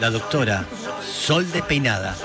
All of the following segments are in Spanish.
la doctora Sol de Peinada.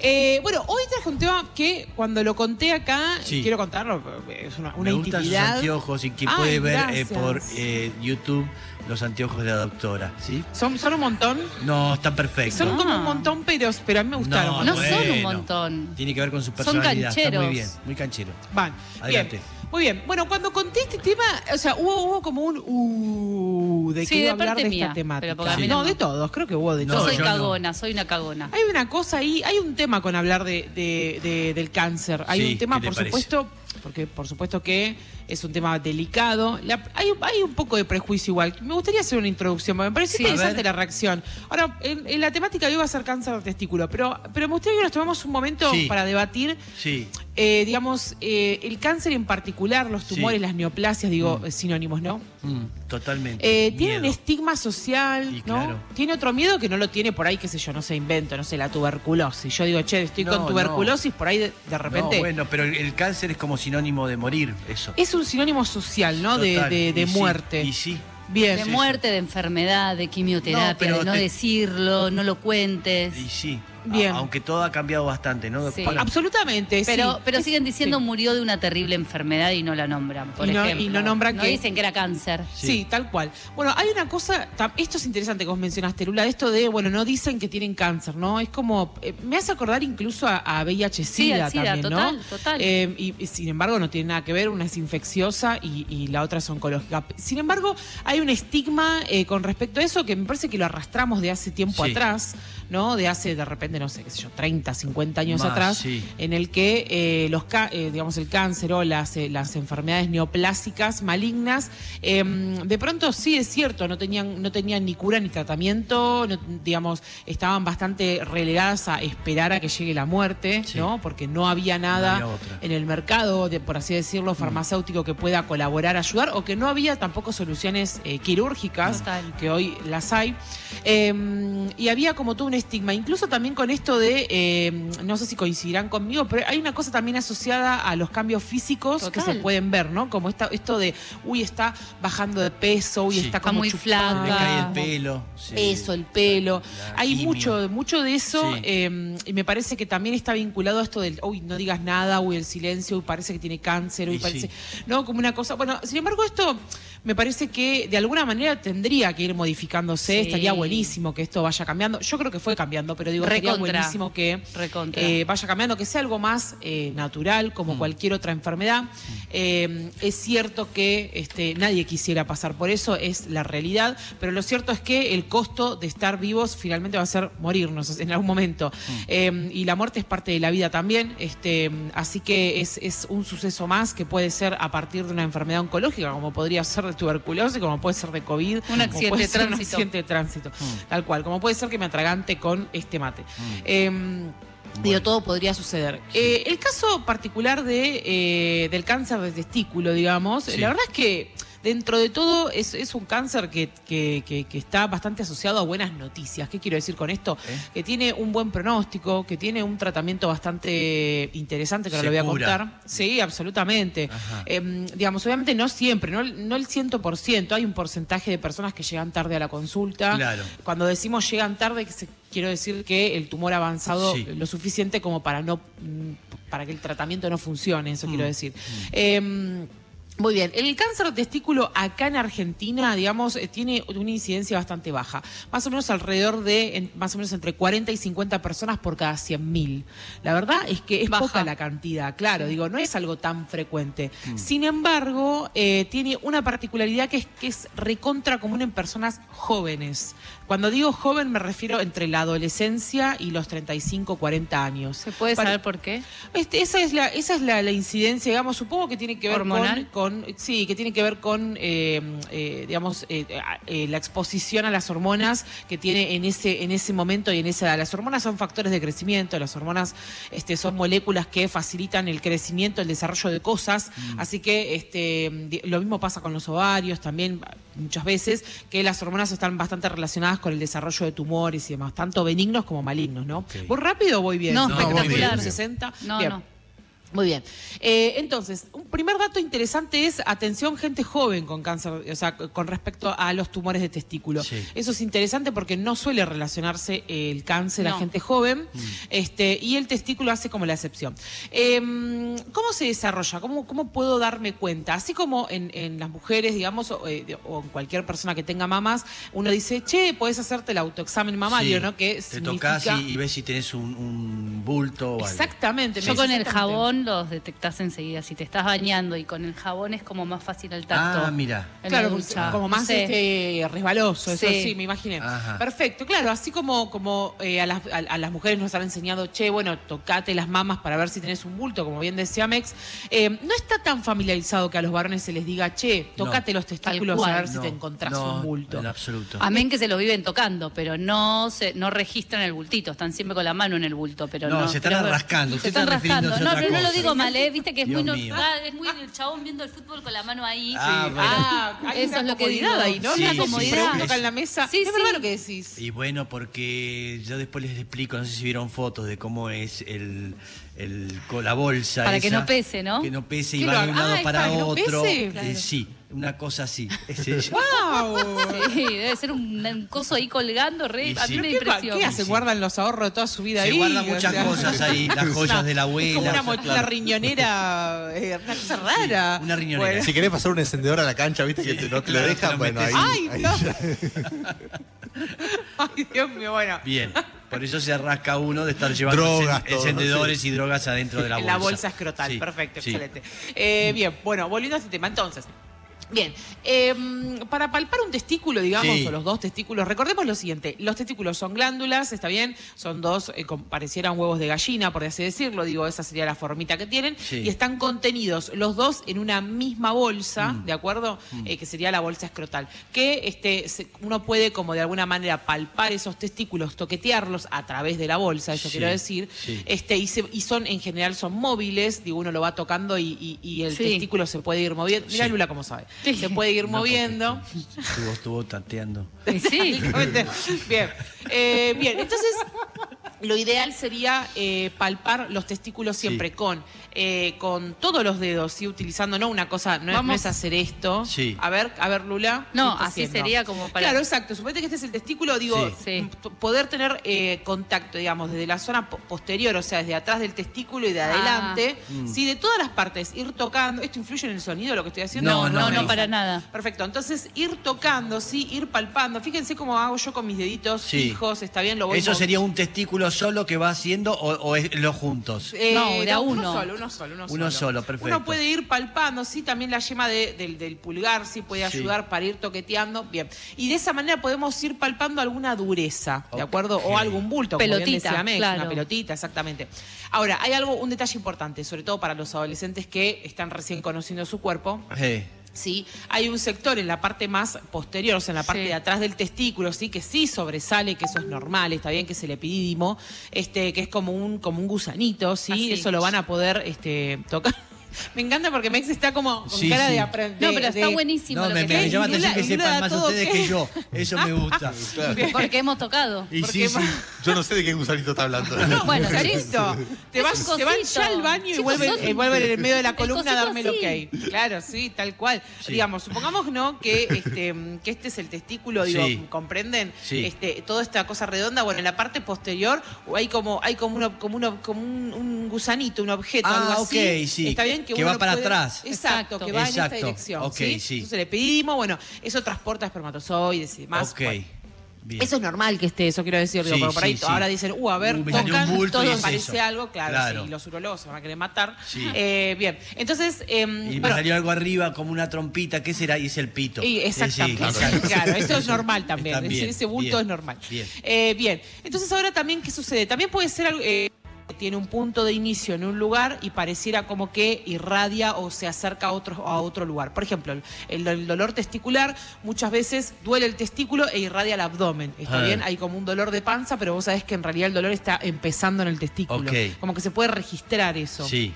Eh, bueno, un tema que cuando lo conté acá, Sí. quiero contarlo, es una, una Me gustan sus anteojos y que Ay, puede ver eh, por eh, YouTube los anteojos de la doctora, ¿sí? Son, son un montón. No, están perfectos. Son como Ah. un montón, pero, pero a mí me gustaron. No son un montón. Tiene que ver con su Son personalidad. Está muy cancheros. bien, muy canchero. Van. Adelante. Bien. Muy bien. Bueno, cuando conté este tema, o sea, hubo, hubo como un uh, de que Sí, iba a de hablar de mía, esta temática. no, no. de todos, creo que hubo de No, Yo todos. soy yo no. cagona, soy una cagona. Hay una cosa ahí, hay un tema con hablar de, de- de- del cáncer. Hay Sí, un tema, ¿qué te por parece? supuesto, porque por supuesto que es un tema delicado. La- hay, hay un poco de prejuicio igual. Me gustaría hacer una introducción, porque me parece Sí. interesante la reacción. Ahora, en, en la temática de hoy va a ser cáncer de testículo, pero, pero me gustaría que nos tomemos un momento Sí. para debatir Sí, eh, digamos, eh, el cáncer en particular, los tumores, las neoplasias, digo, eh, sinónimos, ¿no? mm, totalmente. Eh, tiene un estigma social, Y ¿no? claro. Tiene otro miedo que no lo tiene por ahí, qué sé yo, no sé, invento, no sé, la tuberculosis. Yo digo, che, estoy No, con tuberculosis, por ahí de, de repente... No, bueno, pero el, el cáncer es como sinónimo de morir, eso. Es un sinónimo social, ¿no? De, Total. de- de Y sí, muerte. y sí. Bien. De Sí, muerte, de enfermedad, de quimioterapia, No, de no te- decirlo, no lo cuentes. Y sí. Bien. A- aunque todo ha cambiado bastante, ¿no? Sí. Para- Absolutamente, Pero, sí. pero siguen diciendo sí. murió de una terrible enfermedad y no la nombran, por Y no- ejemplo. y no nombran que- dicen que era cáncer. Sí. Sí. tal cual. Bueno, hay una cosa, esto es interesante que vos mencionaste, Lula, esto de, bueno, no dicen que tienen cáncer, ¿no? Es como, eh, me hace acordar incluso a, a VIH-Sida también, total, ¿no? total. Eh, y, y sin embargo no tiene nada que ver, una es infecciosa y, y la otra es oncológica. Sin embargo, hay un estigma eh, con respecto a eso que me parece que lo arrastramos de hace tiempo Sí. atrás, ¿no? De hace, de repente, no sé, qué sé yo, 30, 50 años Más, atrás, sí. en el que eh, los eh, digamos el cáncer o las, eh, las enfermedades neoplásicas malignas eh, de pronto sí es cierto no tenían no tenían ni cura ni tratamiento no- digamos estaban bastante relegadas a esperar a que llegue la muerte Sí. no porque no había nada No había otra. en el mercado de por así decirlo farmacéutico que pueda colaborar ayudar o que no había tampoco soluciones eh, quirúrgicas Total. que hoy las hay. Eh, y había como todo un estigma, incluso también con esto de, eh, no sé si coincidirán conmigo, pero hay una cosa también asociada a los cambios físicos que se pueden ver, ¿no? Como esta, esto de, uy, está bajando de peso, uy, Sí. está Está como muy. Le cae el pelo. sí. Eso, el pelo. La Hay quimio. mucho, mucho de eso Sí. eh, y me parece que también está vinculado a esto del, uy, no digas nada, uy, el silencio, uy, parece que tiene cáncer, uy, Y parece, sí. no, como una cosa. Bueno, sin embargo, esto me parece que de alguna manera tendría que ir modificándose, Sí. estaría buenísimo que esto vaya cambiando. Yo creo que fue cambiando, pero digo, estaría Recontra. buenísimo que eh, vaya cambiando, que sea algo más eh, natural, como Mm. cualquier otra enfermedad. Eh, es cierto que este, nadie quisiera pasar por eso, es la realidad, pero lo cierto es que el costo de estar vivos finalmente va a ser morirnos en algún momento. Mm. Eh, y la muerte es parte de la vida también, este, así que es, es un suceso más que puede ser a partir de una enfermedad oncológica, como podría ser de tuberculosis, como puede ser de COVID, como accidente puede de ser un tránsito. accidente de tránsito, Mm. tal cual, como puede ser que me atragante con este mate. Em, Digo, Bueno. todo podría suceder. Eh, el caso particular de, eh, del cáncer de testículo, digamos, Sí. la verdad es que dentro de todo es, es un cáncer que, que- que- que está bastante asociado a buenas noticias. ¿Qué quiero decir con esto? ¿Eh? Que tiene un buen pronóstico, que tiene un tratamiento bastante interesante, que ahora lo voy a contar. Sí, absolutamente. Eh, digamos, obviamente no siempre, no, el- no el 100%, hay un porcentaje de personas que llegan tarde a la consulta. Claro. Cuando decimos llegan tarde, quiero decir que el tumor ha avanzado Sí. lo suficiente como para no mm, para que el tratamiento no funcione, eso Mm. quiero decir. Eh, muy bien, el cáncer de testículo acá en Argentina, digamos, eh, tiene una incidencia bastante baja, más o menos alrededor de, en- más o menos entre 40 y 50 personas por cada 100.000. La verdad es que es Baja. poca la cantidad, claro, digo, no es algo tan frecuente. Mm. Sin embargo, eh, tiene una particularidad que es que es recontra común en personas jóvenes. Cuando digo joven me refiero entre la adolescencia y los 35, 40 años. ¿Se puede Para- saber por qué? este, esa es la, esa es la, la incidencia, digamos, supongo que tiene que ver ¿Hormonal? con, con- sí, que tiene que ver con, eh, eh, digamos, eh, eh, la exposición a las hormonas que tiene en ese, en ese momento y en esa edad. Las hormonas son factores de crecimiento, las hormonas este, son moléculas que facilitan el crecimiento, el desarrollo de cosas, así que este, lo mismo pasa con los ovarios también muchas veces, que las hormonas están bastante relacionadas con el desarrollo de tumores y demás, tanto benignos como malignos, ¿no? ¿Voy rápido o voy bien? No, espectacular. bien. 60. No, Bien. no. Muy bien. Eh, entonces, un primer dato interesante es atención gente joven con cáncer, o sea, con respecto a los tumores de testículo. Sí. Eso es interesante porque no suele relacionarse el cáncer a No. gente joven Mm. este, y el testículo hace como la excepción. Em, ¿Cómo se desarrolla? ¿Cómo, cómo puedo darme cuenta? Así como en, en las mujeres, digamos, o, eh, o en cualquier persona que tenga mamás, uno dice, che, puedes hacerte el autoexamen mamario, Sí, ¿no? Que Te significa... tocas y, y ves si tenés un, un bulto o algo. Exactamente. Yo con el jabón los detectás enseguida. Si te estás bañando y con el jabón es como más fácil el tacto. Ah, mira. Claro, como más este, resbaloso, eso Sí. sí, me imaginé. Ajá. Perfecto, claro, así como, como eh, a, las, a- a las mujeres nos han enseñado, che, bueno, tocate las mamas para ver si tenés un bulto, como bien decía Mex, eh, no está tan familiarizado que a los varones se les diga, che, tocate los testículos cual. a ver si No, te encontrás no, un bulto. En absoluto. Amén que se los viven tocando, pero no se, no registran el bultito, están siempre con la mano en el bulto, pero no. No, se están pero- rascando, Se usted están está rascando. refiriéndose a No, no lo digo mal, ¿eh? Viste que es Dios muy mío. normal, es muy el chabón viendo el fútbol con la mano ahí. Ah, bueno. Ah, hay Eso una es lo que comodidad digo. ahí, ¿no? Sí, Una sí, comodidad. sí. toca en la mesa. Sí, es verdad sí. lo que decís. Y bueno, porque yo después les explico, no sé si vieron fotos de cómo es el, el con la bolsa. Para que esa, no pese, ¿no? Que no pese y ¿Qué va de un lado Ah, para para que no otro. pese. Eh, Claro. sí, una cosa así. ¡Wow! Sí, debe ser un, un coso ahí colgando, re, Y a sí. mí me ¿Qué, pa- impresiona. ¿Qué hacen? Sí. ¿Guardan los ahorros de toda su vida Se ahí? guardan O muchas sea, cosas ahí, las joyas de la Es como abuela. una mochila riñonera, eh, una cosa rara. una riñonera. Bueno. Si querés pasar un encendedor a la cancha, viste que te- no te claro, lo dejan, bueno, ahí. ¡Ay, ya. Ay, Dios mío, bueno. Bien, por eso se rasca uno de estar llevando Drogas, encen- todo, encendedores y drogas adentro de la en bolsa. la bolsa escrotal, Sí, perfecto, sí. excelente. Eh, bien, bueno, volviendo a este tema, entonces. Bien, eh, para palpar un testículo, digamos, Sí. o los dos testículos, recordemos lo siguiente, los testículos son glándulas, está bien, son dos, eh, como parecieran huevos de gallina, por así decirlo, digo, esa sería la formita que tienen, Sí. y están contenidos los dos en una misma bolsa, Mm. ¿de acuerdo? Eh, que sería la bolsa escrotal, que este, se- uno puede como de alguna manera palpar esos testículos, toquetearlos a través de la bolsa, eso Sí, quiero decir, sí. este, y, se- y son, en general, son móviles, digo, uno lo va tocando y, y- y el Sí. testículo se puede ir moviendo. Mira Sí. Lula cómo sabe. Sí. Se puede ir No, moviendo. Estuvo, estuvo tanteando. Sí. Bien. Eh, bien, entonces lo ideal sería eh, palpar los testículos siempre Sí. con, eh, con todos los dedos, ¿sí? utilizando no una cosa, no, es, no Vamos. es hacer esto. Sí. A ver, a ver, Lula. No, ¿qué está así haciendo? sería como para- Claro, exacto. Suponete que este es el testículo, digo, Sí. Poder tener eh, contacto, digamos, desde la zona po- posterior, o sea, desde atrás del testículo y de Ah. adelante. Mm. Sí, de todas las partes, ir tocando. ¿Esto influye en el sonido lo que estoy haciendo? No, No, no, no. para nada. Perfecto, entonces ir tocando, sí, ir palpando. Fíjense cómo hago yo con mis deditos Sí. fijos, está bien, lo voy ¿Eso sería un testículo solo que va haciendo o, o es los juntos? Eh, No, de a Uno uno. solo, uno solo, uno, Uno solo, perfecto. Uno puede ir palpando, sí, también la yema de- del, del pulgar, sí, puede Sí. ayudar para ir toqueteando. Bien. Y de esa manera podemos ir palpando alguna dureza, ¿de acuerdo? O algún bulto, como bien Pelotita, decía Mex, claro. una pelotita, exactamente. Ahora, hay algo, un detalle importante, sobre todo para los adolescentes que están recién conociendo su cuerpo. Sí. ¿Sí? Hay un sector en la parte más posterior, o sea, en la parte Sí. de atrás del testículo, ¿sí? Que sí sobresale, que eso es normal, está bien que es el epidídimo, este, que es como un, como un gusanito, ¿sí? Así. Eso lo van a poder este, tocar. Me encanta porque Mex está como con Sí, cara sí. de aprender. No, pero está buenísimo No, lo me, que me llama la Lula- atención que Lula sepan más ustedes que- que yo. Eso me gusta. Porque hemos tocado. Y sí, sí. Yo no sé de qué gusanito está hablando. Bueno, Gusanito. Te vas, te van ya al baño y vuelven, eh, vuelven en el medio de la columna a darme el ok. Claro, sí, tal cual. Sí. Digamos, supongamos no que este, que este es el testículo, digo, Sí. ¿comprenden? Sí. Este, toda esta cosa redonda, bueno, en la parte posterior hay como, hay como uno, como uno, como un, un gusanito, un objeto, Ah, algo así. ok, sí, Está bien que, que uno va para puede- atrás. Exacto, que va en Exacto. esta dirección. Ok, ¿sí? sí. Entonces le pedimos, bueno, eso transporta espermatozoides y demás. Ok. Bueno, Bien. eso es normal que esté, eso quiero decir, digo, Sí, porque por ahí sí, sí. ahora dicen, uh, a ver, Uh, tocan, un bulto y todo es parece eso. algo, claro, Claro. sí, los urologos se van a querer matar. Sí. Eh, bien, entonces, em, Y me bueno, salió algo arriba como una trompita, ¿qué será? Y es el pito. y Eh, sí, exactamente, exacto. claro, eso es normal también, ese, bien, ese bulto bien, es normal. bien. Eh, bien, entonces ahora también, ¿qué sucede? También puede ser algo... tiene un punto de inicio en un lugar y pareciera como que irradia o se acerca a otro, a otro lugar. Por ejemplo, el, dolor testicular muchas veces duele el testículo e irradia el abdomen. ¿Está Ah. bien? Hay como un dolor de panza, pero vos sabés que en realidad el dolor está empezando en el testículo. Como que se puede registrar eso. Sí.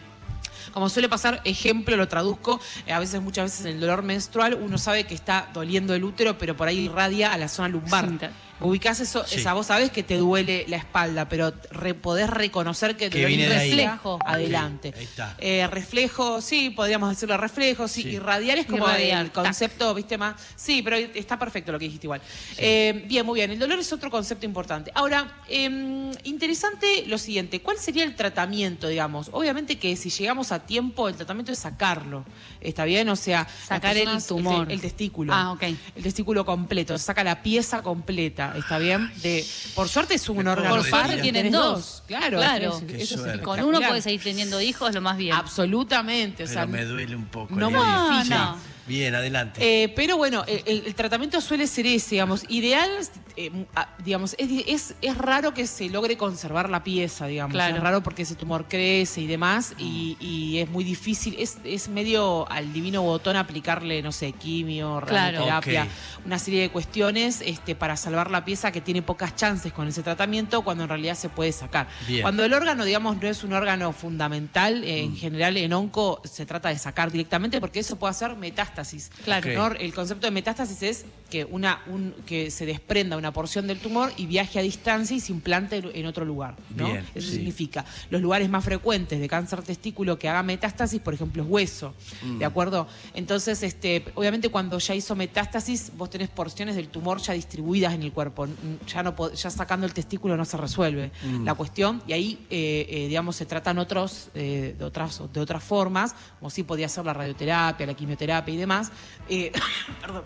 Como suele pasar, ejemplo, lo traduzco, eh, a veces, muchas veces en el dolor menstrual uno sabe que está doliendo el útero, pero por ahí irradia a la zona lumbar. Sí, ubicás eso, Sí. esa, vos sabés que te duele la espalda, pero re- podés reconocer que el dolor viene ahí. inicia Reflejo. adelante. Ahí está. Eh, reflejo, sí, podríamos decirlo reflejo, sí, Sí. y radial es como Irradiar, el concepto, viste, más, sí, pero está perfecto lo que dijiste igual. Eh, bien, muy bien, el dolor es otro concepto importante. Ahora, eh, interesante lo siguiente, ¿cuál sería el tratamiento, digamos? Obviamente que si llegamos a tiempo, el tratamiento es sacarlo, ¿está bien? O sea, Sacar el tumor. El, testículo. Ah, ok. El testículo completo, saca la pieza completa, ¿está bien? De, por suerte es un Por órgano suerte par, tienen dos. Claro, Claro. eso es- eso es suerte. Con uno puedes seguir teniendo hijos, lo más bien. Absolutamente, o Pero sea, me duele un poco. no no. Bien, adelante. Eh, pero bueno, el, tratamiento suele ser ese, digamos, ideal, eh, ah, digamos, es, es, es raro que se logre conservar la pieza, digamos, Claro. es raro porque ese tumor crece y demás, y, y es muy difícil, es, es medio al divino botón aplicarle, no sé, quimio, Claro. radioterapia, una serie de cuestiones este, para salvar la pieza que tiene pocas chances con ese tratamiento, cuando en realidad se puede sacar. Bien. Cuando el órgano, digamos, no es un órgano fundamental, eh, en general en onco se trata de sacar directamente porque eso puede hacer metástasis. Claro. El concepto de metástasis es que, una, un, que se desprenda una porción del tumor y viaje a distancia y se implante en otro lugar. ¿no? Bien, Eso sí. significa, los lugares más frecuentes de cáncer testículo que haga metástasis, por ejemplo, es hueso. Mm. ¿De acuerdo? Entonces, este, obviamente cuando ya hizo metástasis, vos tenés porciones del tumor ya distribuidas en el cuerpo. Ya, no, ya sacando el testículo no se resuelve Mm. la cuestión y ahí, eh, eh, digamos, se tratan otros, eh, de, otras, de otras formas, como sí podía ser la radioterapia, la quimioterapia y demás. Eh, perdón.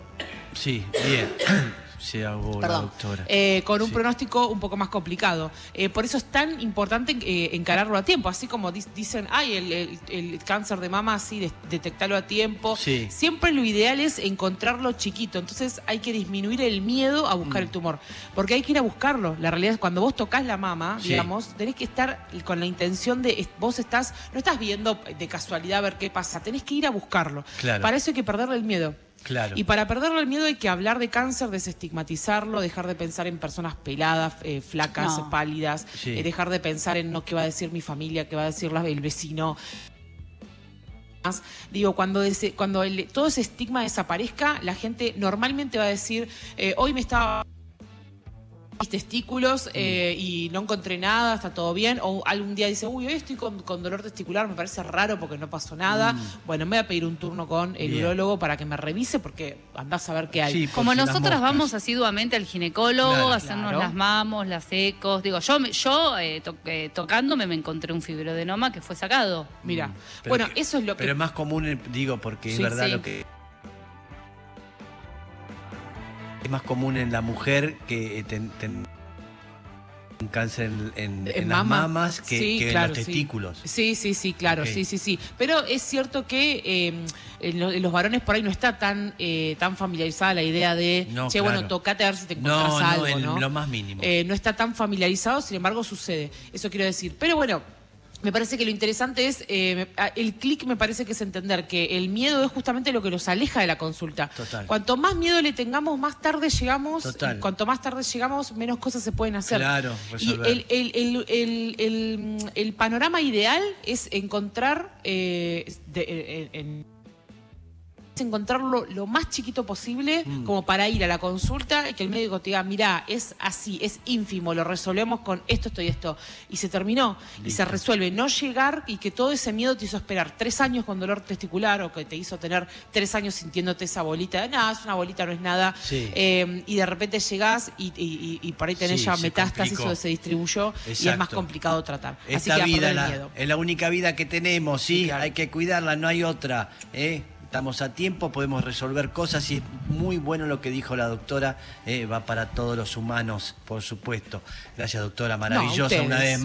Sí, bien. La Perdón. doctora. Eh, con un Sí. pronóstico un poco más complicado. Eh, por eso es tan importante eh, encararlo a tiempo. Así como dicen, ay, el, el- el cáncer de mama, sí, de- detectarlo a tiempo. Sí. Siempre lo ideal es encontrarlo chiquito. Entonces hay que disminuir el miedo a buscar Mm. el tumor. Porque hay que ir a buscarlo. La realidad es cuando vos tocas la mama, Sí. digamos, tenés que estar con la intención de. Vos estás, no estás viendo de casualidad a ver qué pasa. Tenés que ir a buscarlo. Claro. Para eso hay que perderle el miedo. Claro. Y para perderle el miedo hay que hablar de cáncer, desestigmatizarlo, dejar de pensar en personas peladas, eh, flacas, No. pálidas, Sí. eh, dejar de pensar en no qué va a decir mi familia, qué va a decir la- el vecino. Más, Digo, cuando, ese- cuando el- todo ese estigma desaparezca, la gente normalmente va a decir, eh, hoy me estaba mis testículos eh, y no encontré nada, está todo bien. O algún día dice, uy, hoy estoy con, con dolor testicular, me parece raro porque no pasó nada. Bueno, me voy a pedir un turno con el Bien. urólogo para que me revise porque andás a ver qué hay. Sí, Como si nosotras vamos asiduamente al ginecólogo, Claro. a hacernos Claro. las mamos, las ecos. Digo, yo, me- yo eh, to- eh, tocándome me encontré un fibroadenoma que fue sacado. Mira, Mm, bueno, que- eso es lo que... Pero es más común, digo, porque es Sí, verdad sí. lo que. Es más común en la mujer que eh, ten- ten- un cáncer en, en- En en las mama. mamas que, Sí, que claro, en los testículos. Sí, sí, sí, claro, sí, sí, sí. Pero es cierto que eh, en, lo- en los varones por ahí no está tan eh, tan familiarizada la idea de, No, che, claro. bueno, tocate a ver si te encontrás No, no, algo, en ¿no? lo más mínimo. Eh, no está tan familiarizado, sin embargo sucede. Eso quiero decir. Pero bueno, me parece que lo interesante es, eh, el clic me parece que es entender que el miedo es justamente lo que los aleja de la consulta. Total. Cuanto más miedo le tengamos, más tarde llegamos. Total. y cuanto más tarde llegamos, menos cosas se pueden hacer. Claro, Y resolver. el, el- el- el- el, el panorama ideal es encontrar eh, de- en- encontrarlo lo más chiquito posible Mm. como para ir a la consulta y que el médico te diga, mira, es así, es ínfimo, lo resolvemos con esto, esto y esto. Y se terminó. Y se resuelve. No llegar y que todo ese miedo te hizo esperar tres años con dolor testicular o que te hizo tener tres años sintiéndote esa bolita. de, Nada, es una bolita, no es nada. Sí. Eh, y de repente llegás y, y- y- por ahí tenés Sí, ya metástasis o se distribuyó y es más complicado tratar. Así Esta que a vida la- miedo. es la única vida que tenemos, sí, Sí, claro. hay que cuidarla, no hay otra. ¿eh? Estamos a tiempo, podemos resolver cosas y es muy bueno lo que dijo la doctora, ¿eh? va para todos los humanos, por supuesto. Gracias doctora, maravillosa una vez más.